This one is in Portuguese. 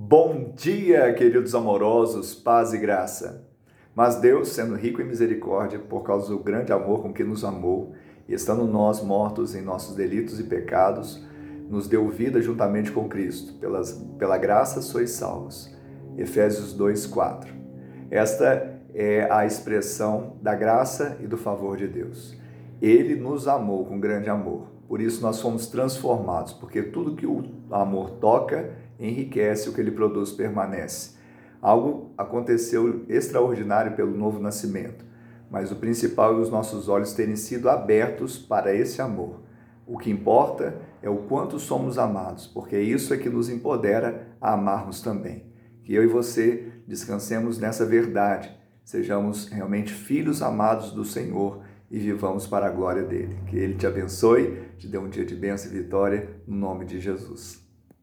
Bom dia, queridos amorosos, paz e graça. Mas Deus, sendo rico em misericórdia, por causa do grande amor com que nos amou, e estando nós mortos em nossos delitos e pecados, nos deu vida juntamente com Cristo. Pelas, pela graça sois salvos. Efésios 2, 4. Esta é a expressão da graça e do favor de Deus. Ele nos amou com grande amor. Por isso nós fomos transformados, porque tudo que o amor toca enriquece, o que ele produz permanece. Algo aconteceu extraordinário pelo novo nascimento, mas o principal é os nossos olhos terem sido abertos para esse amor. O que importa é o quanto somos amados, porque isso é que nos empodera a amarmos também. Que eu e você descansemos nessa verdade, sejamos realmente filhos amados do Senhor e vivamos para a glória dele. Que ele te abençoe, te dê um dia de bênção e vitória, no nome de Jesus.